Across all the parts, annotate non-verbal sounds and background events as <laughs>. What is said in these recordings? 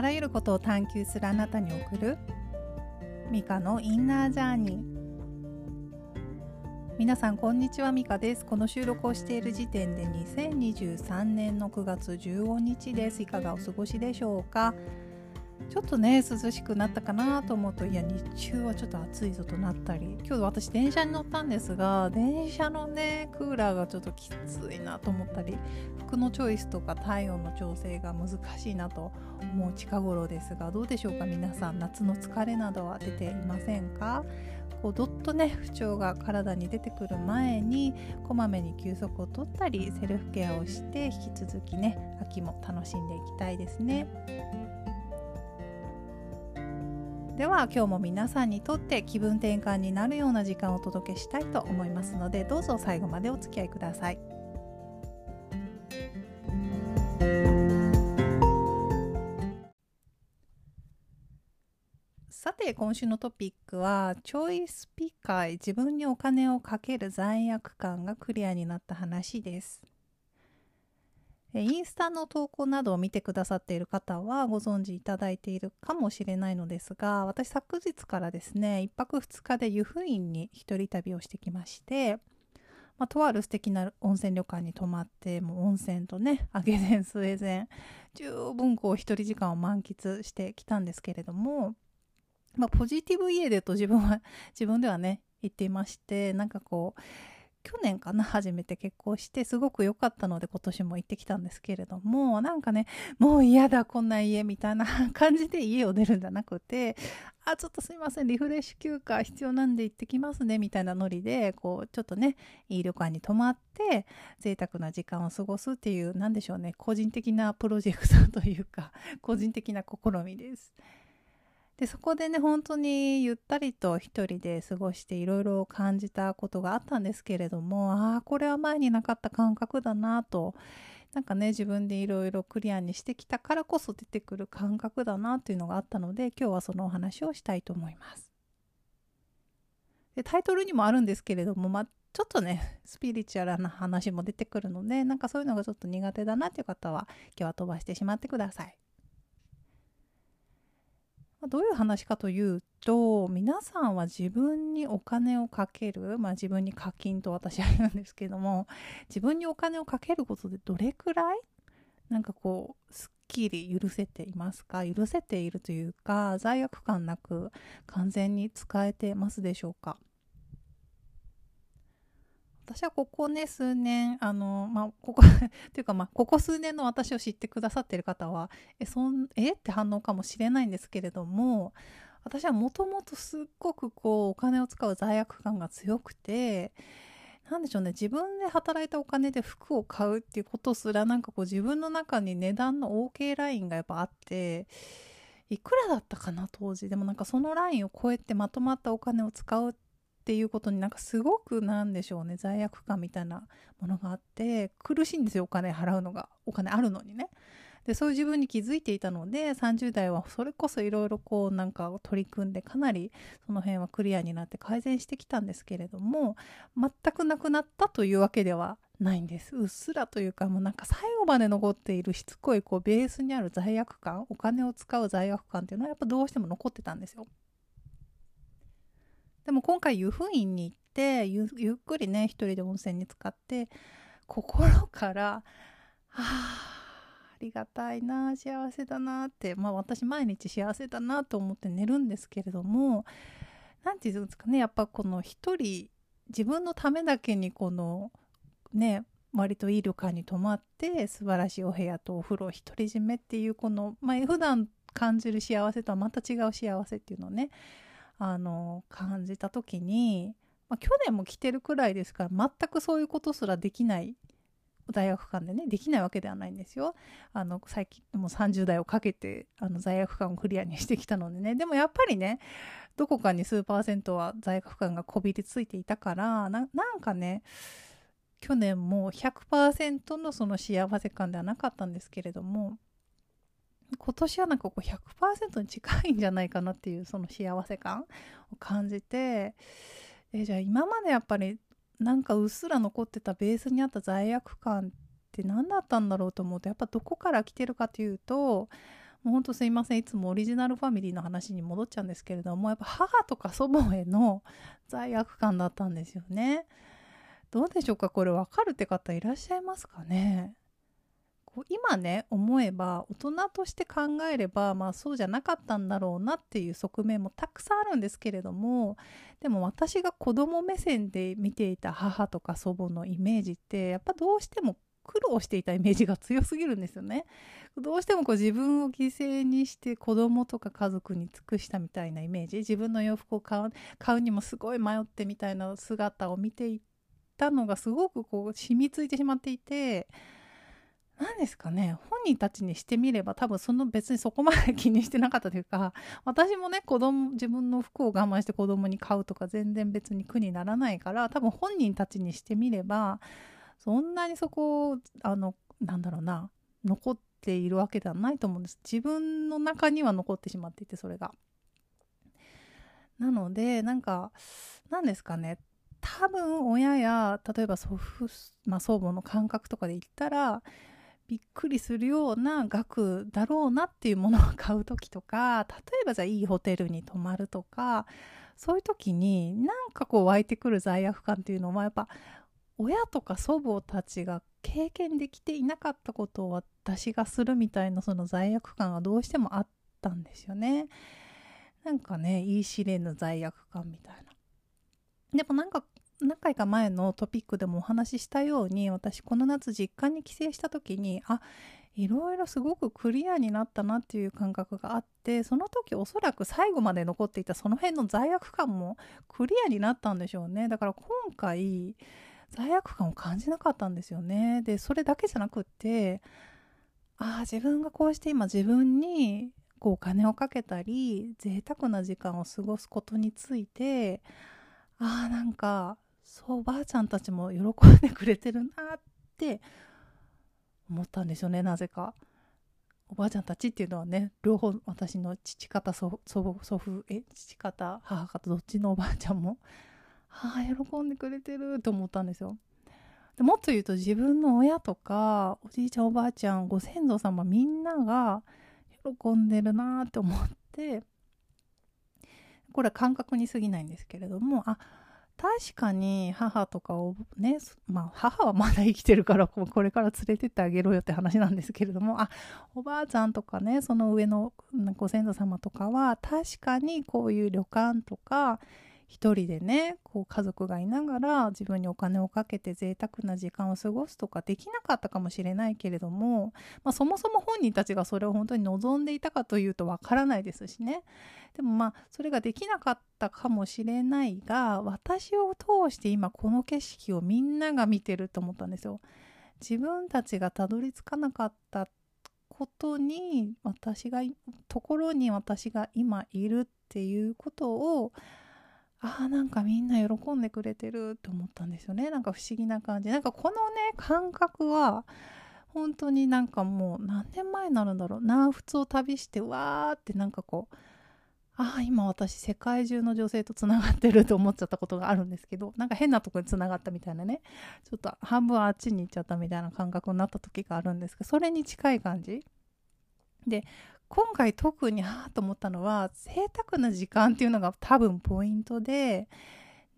あらゆることを探求するあなたに送る。ミカのインナージャーニー皆さんこんにちは。ミカです。この収録をしている時点で2023年の9月15日です。いかがお過ごしでしょうか？ちょっとね涼しくなったかなと思うといや日中はちょっと暑いぞとなったり。今日私電車に乗ったんですが電車のねクーラーがちょっときついなと思ったり服のチョイスとか体温の調整が難しいなと思う近頃ですがどうでしょうか皆さん。夏の疲れなどは出ていませんか？こうどっとね不調が体に出てくる前にこまめに休息をとったりセルフケアをして引き続きね秋も楽しんでいきたいですね。では今日も皆さんにとって気分転換になるような時間をお届けしたいと思いますのでどうぞ最後までお付き合いください。さて今週のトピックはチョイスピカイ自分にお金をかける罪悪感がクリアになった話です。インスタの投稿などを見てくださっている方はご存知いただいているかもしれないのですが私昨日からですね1泊2日で湯布院に一人旅をしてきまして、まあ、とある素敵な温泉旅館に泊まってもう温泉とね揚げ膳スウェーデン十分こう一人時間を満喫してきたんですけれども、まあ、ポジティブ家でと自分は自分ではね言っていましてなんかこう去年かな初めて結婚してすごく良かったので今年も行ってきたんですけれどもなんかねもう嫌だこんな家みたいな感じで家を出るんじゃなくてあちょっとすいませんリフレッシュ休暇必要なんで行ってきますねみたいなノリでこうちょっとねいい旅館に泊まって贅沢な時間を過ごすっていう何でしょうね個人的なプロジェクトというか個人的な試みです。でそこでね本当にゆったりと一人で過ごしていろいろ感じたことがあったんですけれどもああこれは前になかった感覚だなとなんかね自分でいろいろクリアにしてきたからこそ出てくる感覚だなっていうのがあったので今日はそのお話をしたいと思います。でタイトルにもあるんですけれども、まあ、ちょっとねスピリチュアルな話も出てくるのでなんかそういうのがちょっと苦手だなっていう方は今日は飛ばしてしまってください。どういう話かというと皆さんは自分にお金をかける、まあ、自分に課金と私は言うんですけども自分にお金をかけることでどれくらいなんかこうすっきり許せていますか？許せているというか罪悪感なく完全に使えてますでしょうか？私はここね数年あのまあここ <laughs> っていうかまあここ数年の私を知ってくださってる方はえそんえって反応かもしれないんですけれども私はもともとすっごくこうお金を使う罪悪感が強くて何でしょうね自分で働いたお金で服を買うっていうことすらなんかこう自分の中に値段の OK ラインがやっぱあっていくらだったかな当時。でもなんかそのラインを超えてまとまったお金を使うってっていうことになんかすごくなんでしょうね罪悪感みたいなものがあって苦しいんですよお金払うのがお金あるのにね。でそういう自分に気づいていたので30代はそれこそいろいろこうなんか取り組んでかなりその辺はクリアになって改善してきたんですけれども全くなくなったというわけではないんですうっすらというかもうなんか最後まで残っているしつこいこうベースにある罪悪感お金を使う罪悪感っていうのはやっぱどうしても残ってたんですよ。でも今回湯布院に行ってゆっくりね一人で温泉に浸かって心からあありがたいな幸せだなってまあ私毎日幸せだなと思って寝るんですけれども何て言うんですかねやっぱこの一人自分のためだけにこのね割といい旅館に泊まって素晴らしいお部屋とお風呂独り占めっていうこの、まあ、普段感じる幸せとはまた違う幸せっていうのをねあの感じた時に、まあ、去年も来てるくらいですから全くそういうことすらできない大学間でねできないわけではないんですよ。あの最近もう30代をかけてあの罪悪感をクリアにしてきたのでねでもやっぱりねどこかに数パーセントは罪悪感がこびりついていたからなんかね去年も100%のその幸せ感ではなかったんですけれども今年はなんかこう100%に近いんじゃないかなっていうその幸せ感を感じてえじゃあ今までやっぱりなんかうっすら残ってたベースにあった罪悪感って何だったんだろうと思うとやっぱどこから来てるかというともうほんとすいませんいつもオリジナルファミリーの話に戻っちゃうんですけれどもやっぱ母とか祖母への罪悪感だったんですよね。どうでしょうか？これ分かるって方いらっしゃいますかね？こう今ね思えば大人として考えればまあそうじゃなかったんだろうなっていう側面もたくさんあるんですけれどもでも私が子供目線で見ていた母とか祖母のイメージってやっぱどうしても苦労していたイメージが強すぎるんですよね。どうしてもこう自分を犠牲にして子供とか家族に尽くしたみたいなイメージ自分の洋服を買う買うにもすごい迷ってみたいな姿を見ていたのがすごくこう染みついてしまっていて何ですかね本人たちにしてみれば多分その別にそこまで気にしてなかったというか私もね子供自分の服を我慢して子供に買うとか全然別に苦にならないから多分本人たちにしてみればそんなにそこをあのなんだろうな残っているわけではないと思うんです自分の中には残ってしまっていてそれが。なのでなんか何ですかね多分親や例えば祖父、まあ、祖母の感覚とかで言ったらびっくりするような額だろうなっていうものを買う時とか例えばじゃあいいホテルに泊まるとかそういう時になんかこう湧いてくる罪悪感っていうのはやっぱ親とか祖母たちが経験できていなかったことを私がするみたいなその罪悪感がどうしてもあったんですよね。なんかね言い知れぬ罪悪感みたいな。でもなんか何回か前のトピックでもお話ししたように私この夏実家に帰省した時にあいろいろすごくクリアになったなっていう感覚があってその時おそらく最後まで残っていたその辺の罪悪感もクリアになったんでしょうね。だから今回罪悪感を感じなかったんですよね。でそれだけじゃなくってああ自分がこうして今自分にこうお金をかけたり贅沢な時間を過ごすことについてああなんかそうおばあちゃんたちも喜んでくれてるなって思ったんですよねなぜか。おばあちゃんたちっていうのはね両方私の父方祖母祖父え父方母方どっちのおばあちゃんもああ喜んでくれてると思ったんですよ。でもっと言うと自分の親とかおじいちゃんおばあちゃんご先祖様みんなが喜んでるなって思ってこれは感覚に過ぎないんですけれどもあ確かに母とかをね、まあ母はまだ生きてるからこれから連れてってあげろよって話なんですけれども、あ、おばあちゃんとかね、その上のご先祖様とかは確かにこういう旅館とか一人でねこう家族がいながら自分にお金をかけて贅沢な時間を過ごすとかできなかったかもしれないけれども、まあ、そもそも本人たちがそれを本当に望んでいたかというとわからないですしねでもまあそれができなかったかもしれないが私を通して今この景色をみんなが見てると思ったんですよ。自分たちがたどり着かなかったことに私がところに私が今いるっていうことをああなんかみんな喜んでくれてると思ったんですよね。なんか不思議な感じ。なんかこのね感覚は本当になんかもう何年前になるんだろう。南仏を旅してわーってなんかこうああ今私世界中の女性とつながってると思っちゃったことがあるんですけどなんか変なとこにつながったみたいなね。ちょっと半分あっちに行っちゃったみたいな感覚になった時があるんですけどそれに近い感じ。で今回特にはあと思ったのは贅沢な時間っていうのが多分ポイントで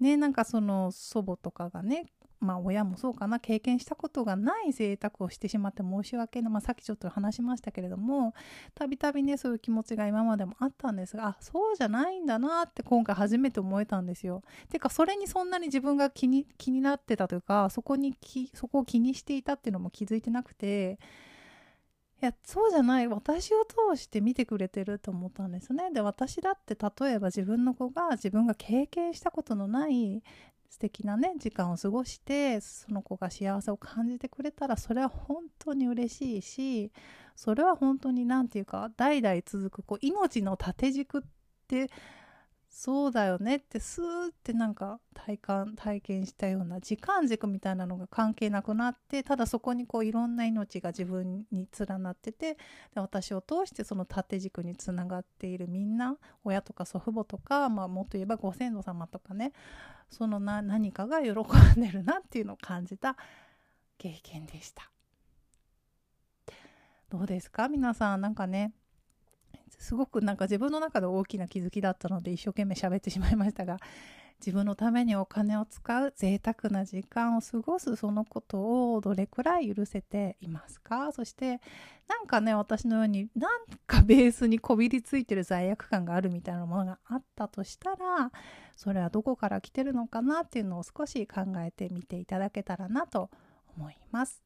ねなんかその祖母とかがねまあ親もそうかな経験したことがない贅沢をしてしまって申し訳ない、まあ、さっきちょっと話しましたけれどもたびたびねそういう気持ちが今までもあったんですがあそうじゃないんだなって今回初めて思えたんですよ。てかそれにそんなに自分が気に気になってたというかそこにそこを気にしていたっていうのも気づいてなくていやそうじゃない。私を通して見てくれてると思ったんですね。で私だって例えば自分の子が自分が経験したことのない素敵なね時間を過ごしてその子が幸せを感じてくれたらそれは本当に嬉しいしそれは本当に何て言うか代々続くこう命の縦軸ってそうだよねってスーってなんか体感体験したような時間軸みたいなのが関係なくなってただそこにこういろんな命が自分に連なっててで私を通してその縦軸につながっているみんな親とか祖父母とか、まあ、もっと言えばご先祖様とかねそのな何かが喜んでるなっていうのを感じた経験でした。どうですか？皆さんなんかねすごくなんか自分の中で大きな気づきだったので一生懸命喋ってしまいましたが自分のためにお金を使う贅沢な時間を過ごすそのことをどれくらい許せていますか？そしてなんかね私のようになんかベースにこびりついてる罪悪感があるみたいなものがあったとしたらそれはどこから来てるのかなっていうのを少し考えてみていただけたらなと思います。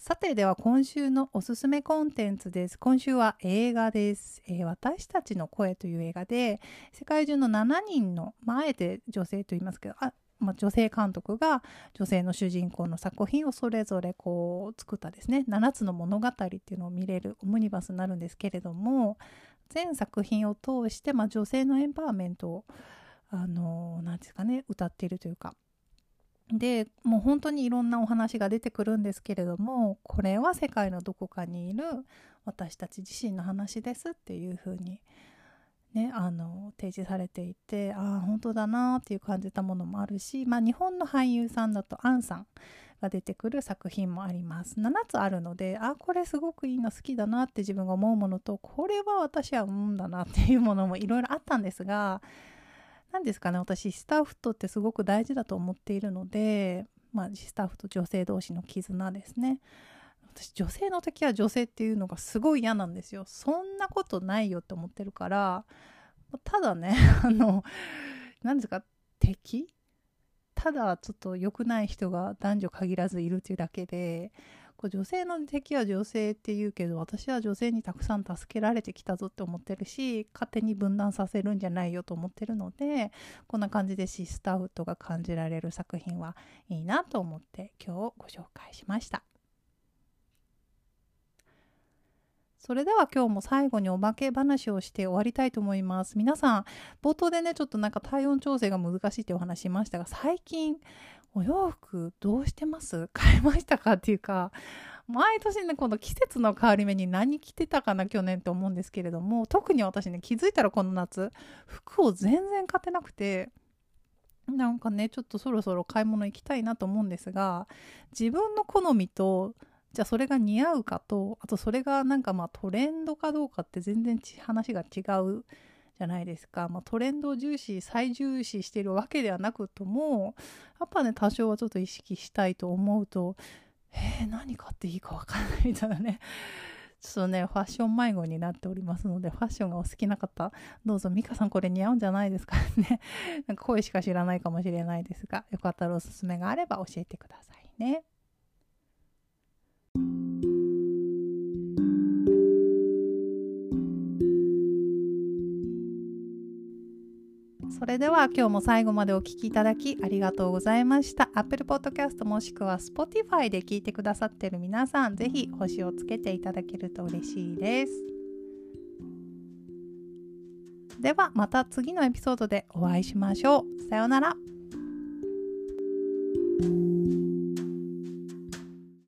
さてでは今週のおすすめコンテンツです。今週は映画です。えー、私たちの声という映画で世界中の7人の、まあ、えて女性と言いますけどあ、まあ、女性監督が女性の主人公の作品をそれぞれこう作ったですね7つの物語っていうのを見れるオムニバスになるんですけれども全作品を通して、まあ、女性のエンパワーメントをあの何ですかね歌っているというかでもう本当にいろんなお話が出てくるんですけれどもこれは世界のどこかにいる私たち自身の話ですっていうふうに、ね、あの提示されていてああ本当だなっていう感じたものもあるし、まあ、日本の俳優さんだとアンさんが出てくる作品もあります。7つあるのであこれすごくいいの好きだなって自分が思うものとこれは私は思うんだなっていうものもいろいろあったんですが何ですかね私スタッフとってすごく大事だと思っているので、まあ、スタッフと女性同士の絆ですね。私女性の敵は女性っていうのがすごい嫌なんですよ。そんなことないよって思ってるからただね <laughs> あの何ですか敵？ただちょっと良くない人が男女限らずいるというだけでこう女性の敵は女性って言うけど私は女性にたくさん助けられてきたぞって思ってるし勝手に分断させるんじゃないよと思ってるのでこんな感じでシスターフットが感じられる作品はいいなと思って今日ご紹介しました。それでは今日も最後におまけ話をして終わりたいと思います。皆さん、冒頭でね、ちょっとなんか体温調整が難しいってお話しましたが、最近お洋服どうしてます？<laughs> 買いましたか？っていうか毎年ねこの季節の変わり目に何着てたかな去年って思うんですけれども特に私ね気づいたらこの夏服を全然買ってなくてなんかねちょっとそろそろ買い物行きたいなと思うんですが自分の好みとじゃあそれが似合うかとあとそれがなんかまあトレンドかどうかって全然話が違うじゃないですか、まあ、トレンドを重視最重視しているわけではなくともやっぱね多少はちょっと意識したいと思うとえー、何買っていいか分かんないみたいなね。<laughs> ちょっとねファッション迷子になっておりますのでファッションがお好きな方どうぞ美香さんこれ似合うんじゃないですかね。<laughs> なんか声しか知らないかもしれないですがよかったらおすすめがあれば教えてくださいね。それでは今日も最後までお聴きいただきありがとうございました。Apple Podcast もしくは Spotify で聞いてくださってる皆さん、ぜひ星をつけていただけると嬉しいです。ではまた次のエピソードでお会いしましょう。さようなら。